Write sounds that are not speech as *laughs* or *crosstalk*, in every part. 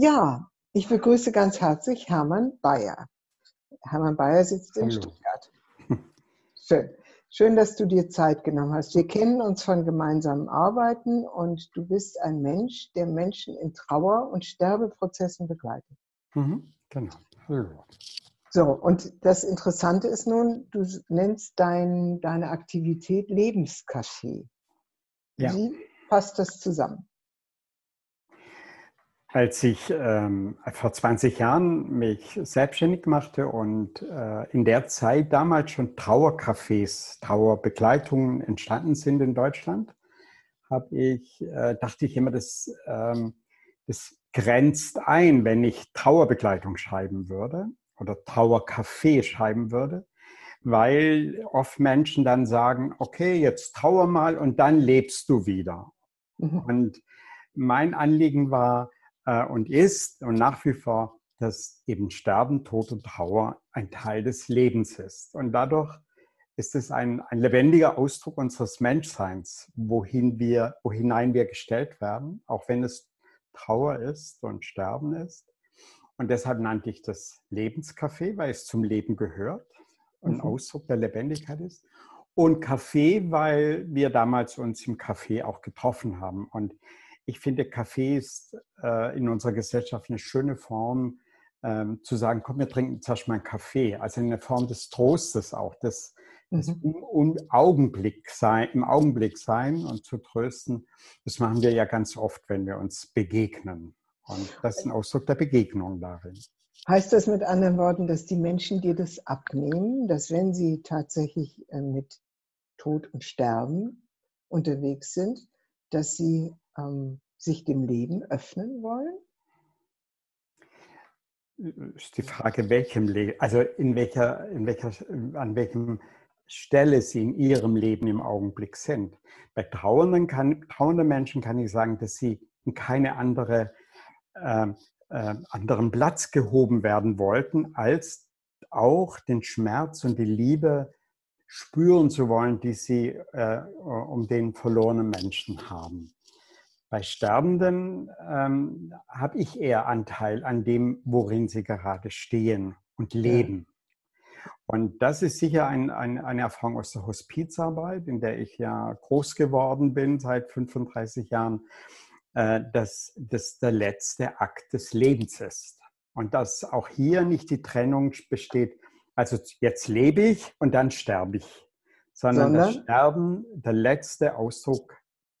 Ja, ich begrüße ganz herzlich Hermann Bayer. Hermann Bayer sitzt in Hallo. Stuttgart. *laughs* Schön. Schön, dass du dir Zeit genommen hast. Wir kennen uns von gemeinsamen Arbeiten und du bist ein Mensch, der Menschen in Trauer- und Sterbeprozessen begleitet. Mhm, genau. Hallo. So, und das Interessante ist nun, du nennst dein, deine Aktivität Lebenscafé. Ja. Wie passt das zusammen? Als ich ähm, vor 20 Jahren mich selbstständig machte und äh, in der Zeit damals schon Trauercafés, Trauerbegleitungen entstanden sind in Deutschland, habe ich, äh, dachte ich immer, das, ähm, das grenzt ein, wenn ich Trauerbegleitung schreiben würde oder Trauercafé schreiben würde, weil oft Menschen dann sagen, okay, jetzt trauer mal und dann lebst du wieder. Mhm. Und mein Anliegen war äh, und ist und nach wie vor, dass eben Sterben, Tod und Trauer ein Teil des Lebens ist. Und dadurch ist es ein, ein lebendiger Ausdruck unseres Menschseins, wohin wir, wohinein wir gestellt werden, auch wenn es Trauer ist und Sterben ist. Und deshalb nannte ich das Lebenscafé, weil es zum Leben gehört und Mhm. Ausdruck der Lebendigkeit ist. Und Café, weil wir damals uns im Café auch getroffen haben. Und ich finde, Café ist äh, in unserer Gesellschaft eine schöne Form, ähm, zu sagen, komm, wir trinken jetzt erstmal einen Kaffee. Also eine Form des Trostes auch, des, des Mhm. im, im Augenblick sein, im Augenblick sein und zu trösten. Das machen wir ja ganz oft, wenn wir uns begegnen. Und das ist ein Ausdruck der Begegnung darin. Heißt das mit anderen Worten, dass die Menschen dir das abnehmen, dass wenn sie tatsächlich äh, mit Tod und Sterben unterwegs sind, dass sie ähm, sich dem Leben öffnen wollen? ist die Frage, welchem Leben, also in welcher, in welcher, an welchem Stelle sie in ihrem Leben im Augenblick sind. Bei trauernden, kann, trauernden Menschen kann ich sagen, dass sie in keine andere, äh, äh, anderen Platz gehoben werden wollten, als auch den Schmerz und die Liebe spüren zu wollen, die sie äh, um den verlorenen Menschen haben. Bei Sterbenden ähm, habe ich eher Anteil an dem, worin sie gerade stehen und leben. Ja. Und das ist sicher ein, ein, eine Erfahrung aus der Hospizarbeit, in der ich ja groß geworden bin seit 35 Jahren, äh, dass das der letzte Akt des Lebens ist. Und dass auch hier nicht die Trennung besteht, also jetzt lebe ich und dann sterbe ich, sondern, sondern? das Sterben der letzte Ausdruck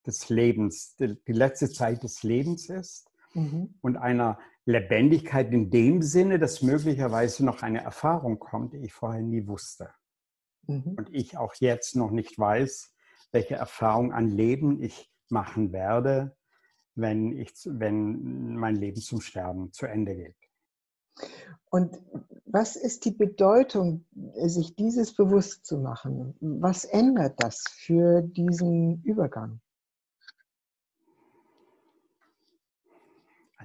des Lebens, die, die, letzte Zeit des Lebens ist mhm. und einer Lebendigkeit in dem Sinne, dass möglicherweise noch eine Erfahrung kommt, die ich vorher nie wusste. Mhm. Und ich auch jetzt noch nicht weiß, welche Erfahrung an Leben ich machen werde, wenn, ich, wenn mein Leben zum Sterben zu Ende geht. Und was ist die Bedeutung, sich dieses bewusst zu machen? Was ändert das für diesen Übergang?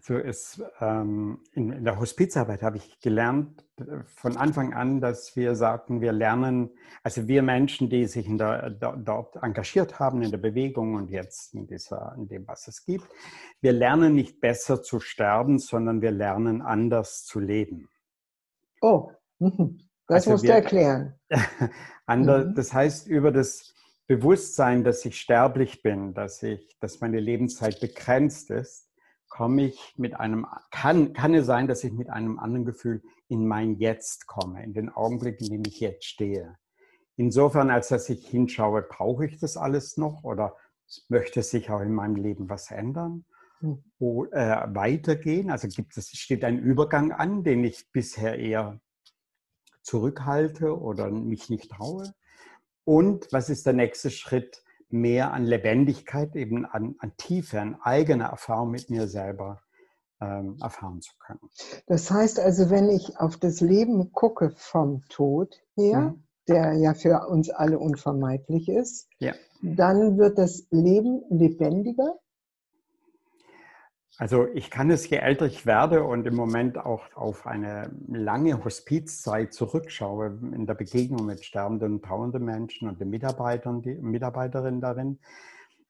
Also es, ähm, in, in, der Hospizarbeit habe ich gelernt von Anfang an, dass wir sagten, wir lernen, also wir Menschen, die sich in der, dort engagiert haben in der Bewegung und jetzt in, dieser, in dem, was es gibt, wir lernen nicht besser zu sterben, sondern wir lernen anders zu leben. Oh, mhm. das also musst wir, du erklären. *laughs* Ander, mhm. Das heißt, über das Bewusstsein, dass ich sterblich bin, dass, ich, dass meine Lebenszeit begrenzt ist, komme ich mit einem, kann, kann es sein, dass ich mit einem anderen Gefühl in mein Jetzt komme, in den Augenblick, in dem ich jetzt stehe. Insofern, als dass ich hinschaue, brauche ich das alles noch oder möchte sich auch in meinem Leben was ändern? Hm. Wo, äh, weitergehen? Also gibt es, steht ein Übergang an, den ich bisher eher zurückhalte oder mich nicht traue? Und was ist der nächste Schritt? Mehr an Lebendigkeit, eben an, an Tiefe, an eigener Erfahrung mit mir selber ähm, erfahren zu können. Das heißt also, wenn ich auf das Leben gucke vom Tod her, mhm. der ja für uns alle unvermeidlich ist, ja. dann wird das Leben lebendiger. Also ich kann es, je älter ich werde und im Moment auch auf eine lange Hospizzeit zurückschaue, in der Begegnung mit sterbenden und trauernden Menschen und den Mitarbeitern, die Mitarbeiterinnen darin,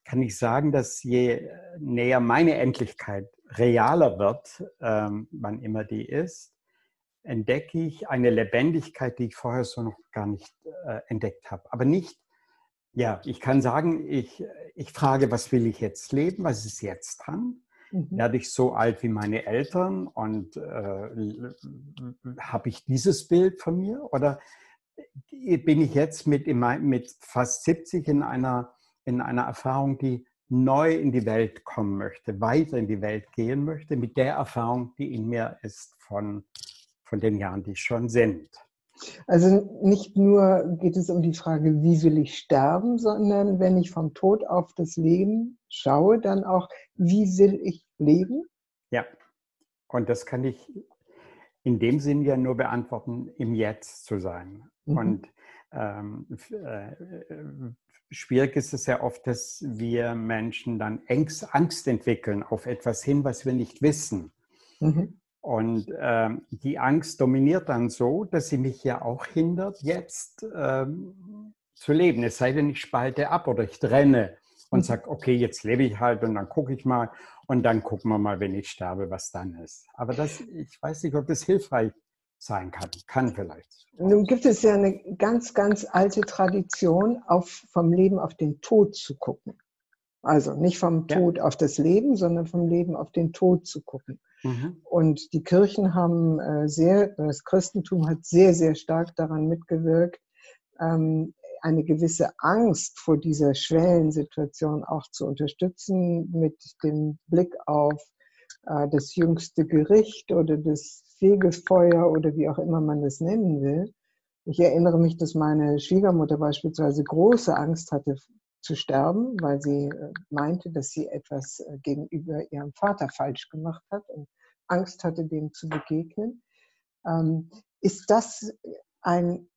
kann ich sagen, dass je näher meine Endlichkeit realer wird, ähm, wann immer die ist, entdecke ich eine Lebendigkeit, die ich vorher so noch gar nicht äh, entdeckt habe. Aber nicht, ja, ich kann sagen, ich, ich frage, was will ich jetzt leben, was ist jetzt dran? Mhm. Werde ich so alt wie meine Eltern und äh, habe ich dieses Bild von mir? Oder bin ich jetzt mit, mit fast 70 in einer, in einer Erfahrung, die neu in die Welt kommen möchte, weiter in die Welt gehen möchte, mit der Erfahrung, die in mir ist von, von den Jahren, die schon sind. Also nicht nur geht es um die Frage, wie will ich sterben, sondern wenn ich vom Tod auf das Leben schaue, dann auch, wie will ich leben? Ja, und das kann ich in dem Sinn ja nur beantworten, im Jetzt zu sein. Mhm. Und ähm, äh, schwierig ist es ja oft, dass wir Menschen dann Angst, Angst entwickeln auf etwas hin, was wir nicht wissen. Mhm. Und ähm, die Angst dominiert dann so, dass sie mich ja auch hindert, jetzt ähm, zu leben. Es sei denn, ich spalte ab oder ich trenne und mhm. sage, okay, jetzt lebe ich halt und dann gucke ich mal und dann gucken wir mal, wenn ich sterbe, was dann ist. Aber das, ich weiß nicht, ob das hilfreich sein kann. Kann vielleicht. Nun gibt es ja eine ganz, ganz alte Tradition, auf, vom Leben auf den Tod zu gucken. Also nicht vom Tod ja. auf das Leben, sondern vom Leben auf den Tod zu gucken. Mhm. Und die Kirchen haben äh, sehr, das Christentum hat sehr, sehr stark daran mitgewirkt, ähm, eine gewisse Angst vor dieser Schwellensituation auch zu unterstützen mit dem Blick auf äh, das jüngste Gericht oder das Fegefeuer oder wie auch immer man das nennen will. Ich erinnere mich, dass meine Schwiegermutter beispielsweise große Angst hatte zu sterben, weil sie äh, meinte, dass sie etwas äh, gegenüber ihrem Vater falsch gemacht hat und Angst hatte, dem zu begegnen. Ähm, ist das ein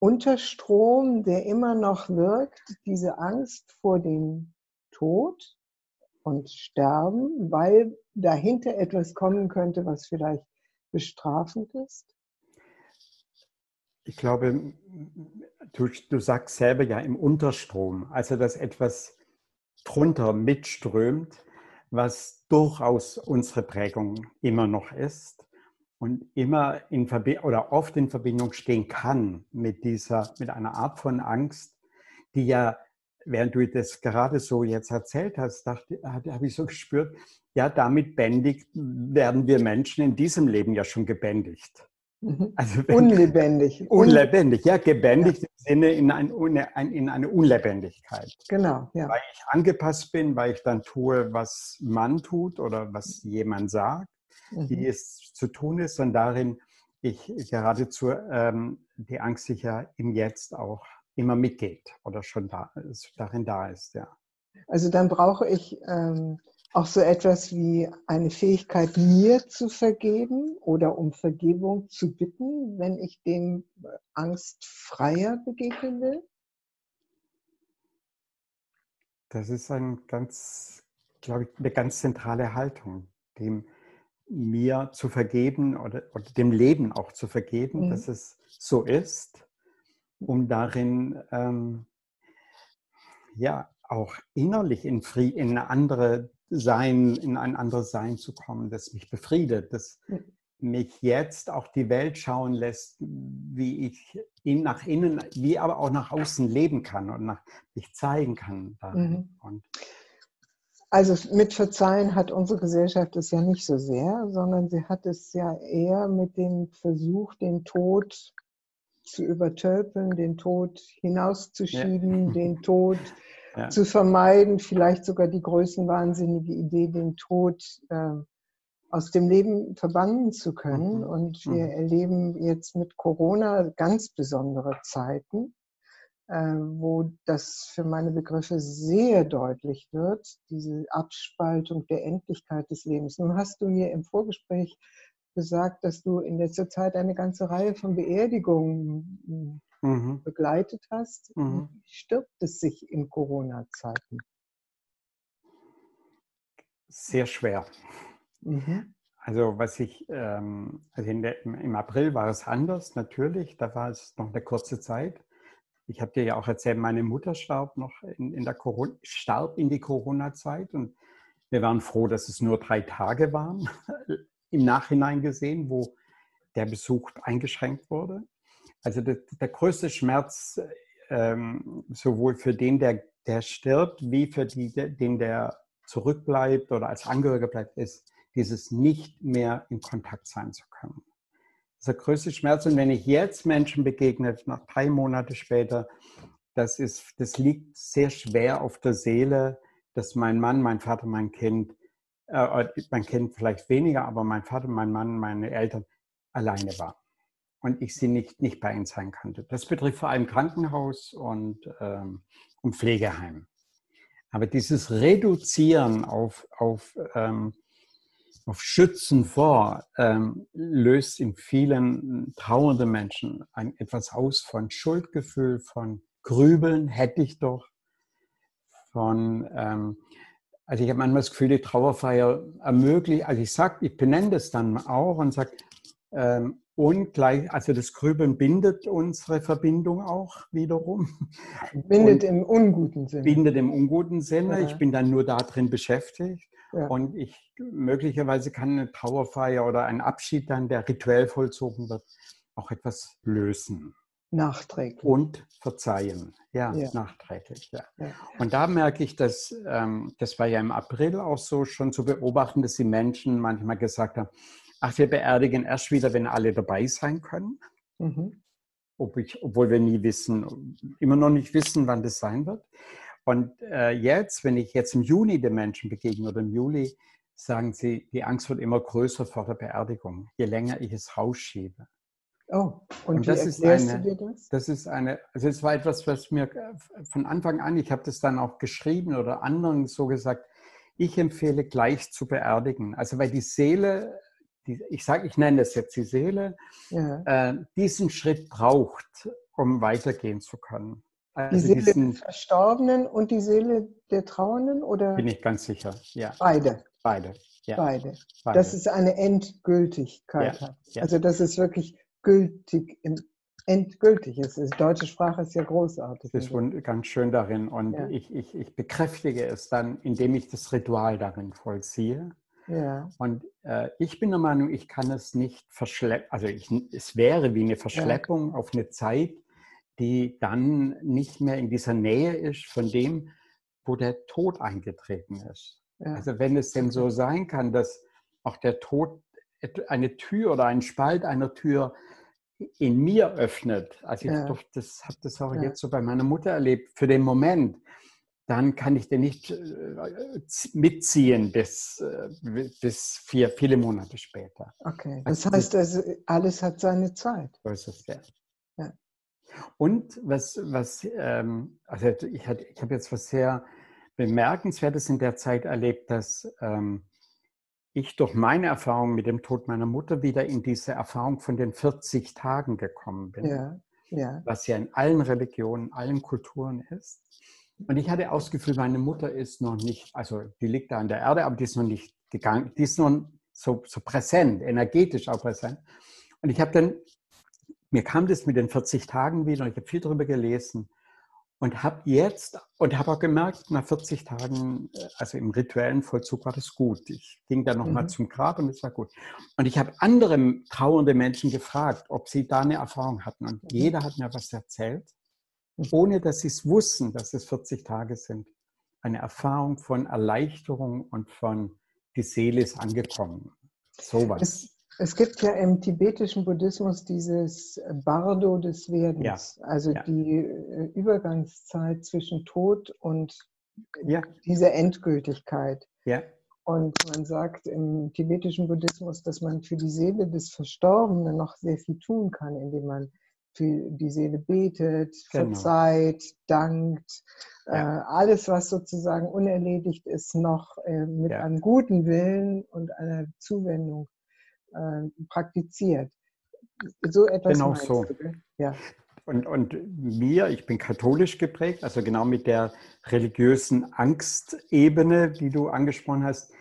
Unterstrom, der immer noch wirkt, diese Angst vor dem Tod und Sterben, weil dahinter etwas kommen könnte, was vielleicht bestrafend ist? Ich glaube, du, du sagst selber ja im Unterstrom, also dass etwas drunter mitströmt, was durchaus unsere Prägung immer noch ist und immer in Verbindung oder oft in Verbindung stehen kann mit dieser, mit einer Art von Angst, die ja, während du das gerade so jetzt erzählt hast, dachte, habe ich so gespürt, ja, damit bändigt werden wir Menschen in diesem Leben ja schon gebändigt. Mhm. Also unlebendig. *laughs* Unlebendig, ja, gebändigt ja. im Sinne in, ein, in, eine Unlebendigkeit. Genau, ja. Weil ich angepasst bin, weil ich dann tue, was man tut oder was jemand sagt, mhm. wie es zu tun ist und darin ich geradezu ähm, die Angst sicher im Jetzt auch immer mitgeht oder schon da, darin da ist, ja. Also dann brauche ich ähm, auch so etwas wie eine Fähigkeit, mir zu vergeben oder um Vergebung zu bitten, wenn ich dem angstfreier begegnen will? Das ist ein ganz, glaube ich, eine ganz zentrale Haltung, dem mir zu vergeben oder, oder dem Leben auch zu vergeben, mhm. dass es so ist, um darin ähm, ja auch innerlich in, Fried, in eine andere sein, in ein anderes Sein zu kommen, das mich befriedet, das mich jetzt auch die Welt schauen lässt, wie ich in, nach innen, wie aber auch nach außen leben kann und nach, mich zeigen kann. Mhm. also mit Verzeihen hat unsere Gesellschaft es ja nicht so sehr, sondern sie hat es ja eher mit dem Versuch, den Tod zu übertölpeln, den Tod hinauszuschieben, ja. den Tod ja. zu vermeiden, vielleicht sogar die größenwahnsinnige Idee, den Tod äh, aus dem Leben verbannen zu können. Mhm. Und wir mhm. erleben jetzt mit Corona ganz besondere Zeiten, äh, wo das für meine Begriffe sehr deutlich wird, diese Abspaltung der Endlichkeit des Lebens. Nun hast du mir im Vorgespräch gesagt, dass du in letzter Zeit eine ganze Reihe von Beerdigungen mhm. begleitet hast. Mhm. Wie stirbt es sich in Corona-Zeiten? Sehr schwer. Mhm. Also was ich, ähm, also der, im April war es anders, natürlich, da war es noch eine kurze Zeit. Ich habe dir ja auch erzählt, meine Mutter starb noch in, in der Corona, starb in die Corona-Zeit und Wir waren froh, dass es nur drei Tage waren, *laughs* im Nachhinein gesehen, wo der Besuch eingeschränkt wurde. Also der, der größte Schmerz, ähm, sowohl für den, der, der stirbt, wie für die, den, der zurückbleibt oder als Angehöriger bleibt, ist dieses nicht mehr in Kontakt sein zu können. Das ist der größte Schmerz. Und wenn ich jetzt Menschen begegne, noch drei Monate später, das, ist, das liegt sehr schwer auf der Seele, dass mein Mann, mein Vater, mein Kind, äh, mein Kind vielleicht weniger, aber mein Vater, mein Mann, meine Eltern alleine waren und ich sie nicht, nicht bei ihnen sein konnte. Das betrifft vor allem Krankenhaus und, ähm, und Pflegeheim. Aber dieses Reduzieren auf, auf, ähm, auf Schützen vor ähm, löst in vielen trauernden Menschen ein, etwas aus von Schuldgefühl, von Grübeln, hätte ich doch, von, ähm, also ich habe manchmal das Gefühl, die Trauerfeier ermöglicht, also ich sage, ich benenne das dann auch und sage, ähm, und gleich, also das Grübeln bindet unsere Verbindung auch wiederum. Bindet und im unguten Sinne. Bindet im unguten Sinne. Ja. Ich bin dann nur da drin beschäftigt. Ja. Und ich möglicherweise kann eine Trauerfeier oder ein Abschied dann, der rituell vollzogen wird, auch etwas lösen. Nachträglich. Und verzeihen. Ja, ja. nachträglich. Ja. ja. Und da merke ich, dass, ähm, das war ja im April auch so schon zu beobachten, dass die Menschen manchmal gesagt haben, ach, wir beerdigen erst wieder, wenn alle dabei sein können. Mhm. Ob ich, obwohl wir nie wissen, immer noch nicht wissen, wann das sein wird. Und äh, jetzt, wenn ich jetzt im Juni den Menschen begegne oder im Juli, sagen sie, die Angst wird immer größer vor der Beerdigung, je länger ich es rausschiebe. Oh, und, und das ist eine, du dir das? Das ist eine, also es war etwas, was mir von Anfang an, ich habe das dann auch geschrieben oder anderen so gesagt, ich empfehle gleich zu beerdigen. Also weil die Seele die, ich sage, ich nenne das jetzt die Seele, ja. äh, diesen Schritt braucht, um weitergehen zu können. Also die Seele diesen, des Verstorbenen und die Seele der Trauernden? Oder? Bin ich ganz sicher, ja. Beide. Beide. Ja. Beide. Beide. Dass es eine Endgültigkeit ja. hat. Ja. Also dass es wirklich gültig, endgültig ist. Die deutsche Sprache ist ja großartig. Das ist ganz schön darin. Und ich, ich, ich bekräftige es dann, indem ich das Ritual darin vollziehe. Ja. Und äh, ich bin der Meinung, ich kann es nicht verschleppen. Also ich, es wäre wie eine Verschleppung ja. auf eine Zeit, die dann nicht mehr in dieser Nähe ist von dem, wo der Tod eingetreten ist. Ja. Also wenn es denn so sein kann, dass auch der Tod eine Tür oder einen Spalt einer Tür in mir öffnet. Also ich ja. habe das, hab das auch jetzt so bei meiner Mutter erlebt, für den Moment dann kann ich den nicht äh, mitziehen bis, äh, bis vier, viele Monate später. Okay, das also, heißt also, alles hat seine Zeit. So ist es, ja. ja. Und was, was ähm, also ich, ich habe jetzt was sehr Bemerkenswertes in der Zeit erlebt, dass ähm, ich durch meine Erfahrung mit dem Tod meiner Mutter wieder in diese Erfahrung von den 40 Tagen gekommen bin. Ja, ja. Was ja in allen Religionen, allen Kulturen ist. Und ich hatte auch das Gefühl, meine Mutter ist noch nicht, also die liegt da an der Erde, aber die ist noch nicht gegangen, die ist noch so, so präsent, energetisch auch präsent. Und ich habe dann, mir kam das mit den 40 Tagen wieder und ich habe viel darüber gelesen und habe jetzt, und habe auch gemerkt, nach 40 Tagen, äh, also im rituellen Vollzug war das gut. Ich ging dann nochmal mhm. zum Grab und es war gut. Und ich habe andere trauernde Menschen gefragt, ob sie da eine Erfahrung hatten. Und mhm. jeder hat mir was erzählt ohne dass sie es wussten, dass es 40 Tage sind. Eine Erfahrung von Erleichterung und von die Seele ist angekommen. Sowas. Es, es gibt ja im tibetischen Buddhismus dieses Bardo des Werdens, ja. also ja. die äh, Übergangszeit zwischen Tod und ja. dieser Endgültigkeit. Ja. Und man sagt im tibetischen Buddhismus, dass man für die Seele des Verstorbenen noch sehr viel tun kann, indem man für die Seele betet, genau. verzeiht, dankt, ja. äh, alles, was sozusagen unerledigt ist, noch äh, mit ja. einem guten Willen und einer Zuwendung äh, praktiziert. So etwas genau so. Du, ja. Und, und mir, ich bin katholisch geprägt, also genau mit der religiösen Angstebene, die du angesprochen hast,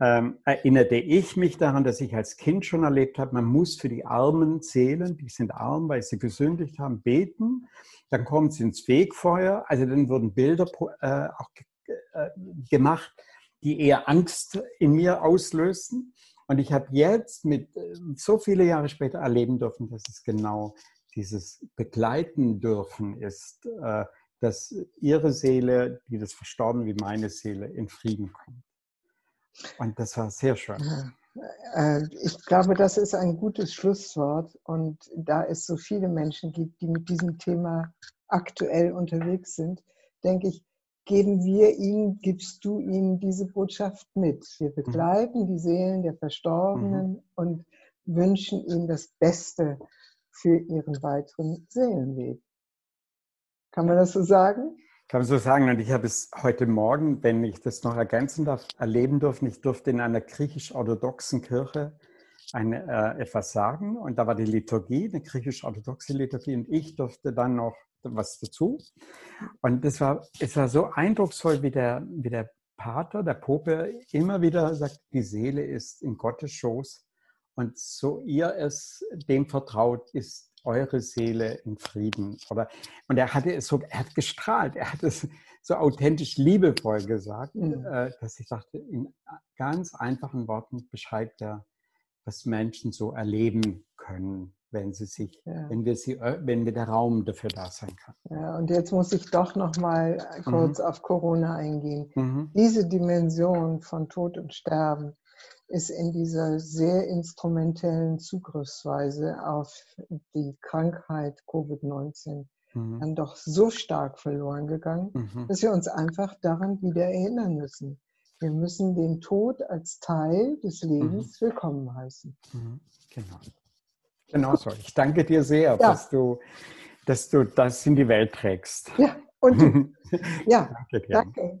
ähm, erinnerte ich mich daran, dass ich als Kind schon erlebt habe, man muss für die armen Seelen, die sind arm, weil sie gesündigt haben, beten. Dann kommen sie ins Wegfeuer. Also dann wurden Bilder äh, auch äh, gemacht, die eher Angst in mir auslösten. Und ich habe jetzt mit äh, so viele Jahre später erleben dürfen, dass es genau dieses Begleiten dürfen ist, äh, dass ihre Seele, die das verstorben wie meine Seele, in Frieden kommt. Und das war sehr schön. Äh, ich glaube, das ist ein gutes Schlusswort. Und da es so viele Menschen gibt, die mit diesem Thema aktuell unterwegs sind, denke ich, geben wir ihnen, gibst du ihnen diese Botschaft mit. Wir mhm. begleiten die Seelen der Verstorbenen mhm. und wünschen ihnen das Beste für ihren weiteren Seelenweg. Kann man das so sagen? Kann man so sagen. Und ich habe es heute Morgen, wenn ich das noch ergänzen darf, erleben dürfen. Ich durfte in einer griechisch-orthodoxen Kirche eine, äh, etwas sagen. Und da war die Liturgie, eine griechisch-orthodoxe Liturgie. Und ich durfte dann noch was dazu. Und das war, es war so eindrucksvoll, wie der, wie der Pater, der Pope, immer wieder sagt, die Seele ist in Gottes Schoß. Und so ihr es dem vertraut, ist eure Seele in Frieden. Oder, und er hatte es so, er hat gestrahlt, er hat es so authentisch liebevoll gesagt, mhm. Äh, dass ich dachte, in ganz einfachen Worten beschreibt er, was Menschen so erleben können, wenn sie sich, ja. wenn wir sie, wenn wir der Raum dafür da sein kann. Ja, und jetzt muss ich doch noch mal kurz mhm. auf Corona eingehen. Mhm. Diese Dimension von Tod und Sterben ist in dieser sehr instrumentellen Zugriffsweise auf die Krankheit Covid-19 mhm. dann doch so stark verloren gegangen, mhm. dass wir uns einfach daran wieder erinnern müssen. Wir müssen den Tod als Teil des Lebens mhm. willkommen heißen. Mhm. Genau. Genau so. Ich danke dir sehr, ja. dass, du, dass du das in die Welt trägst. Ja, und *laughs* ja, danke. Dir. danke.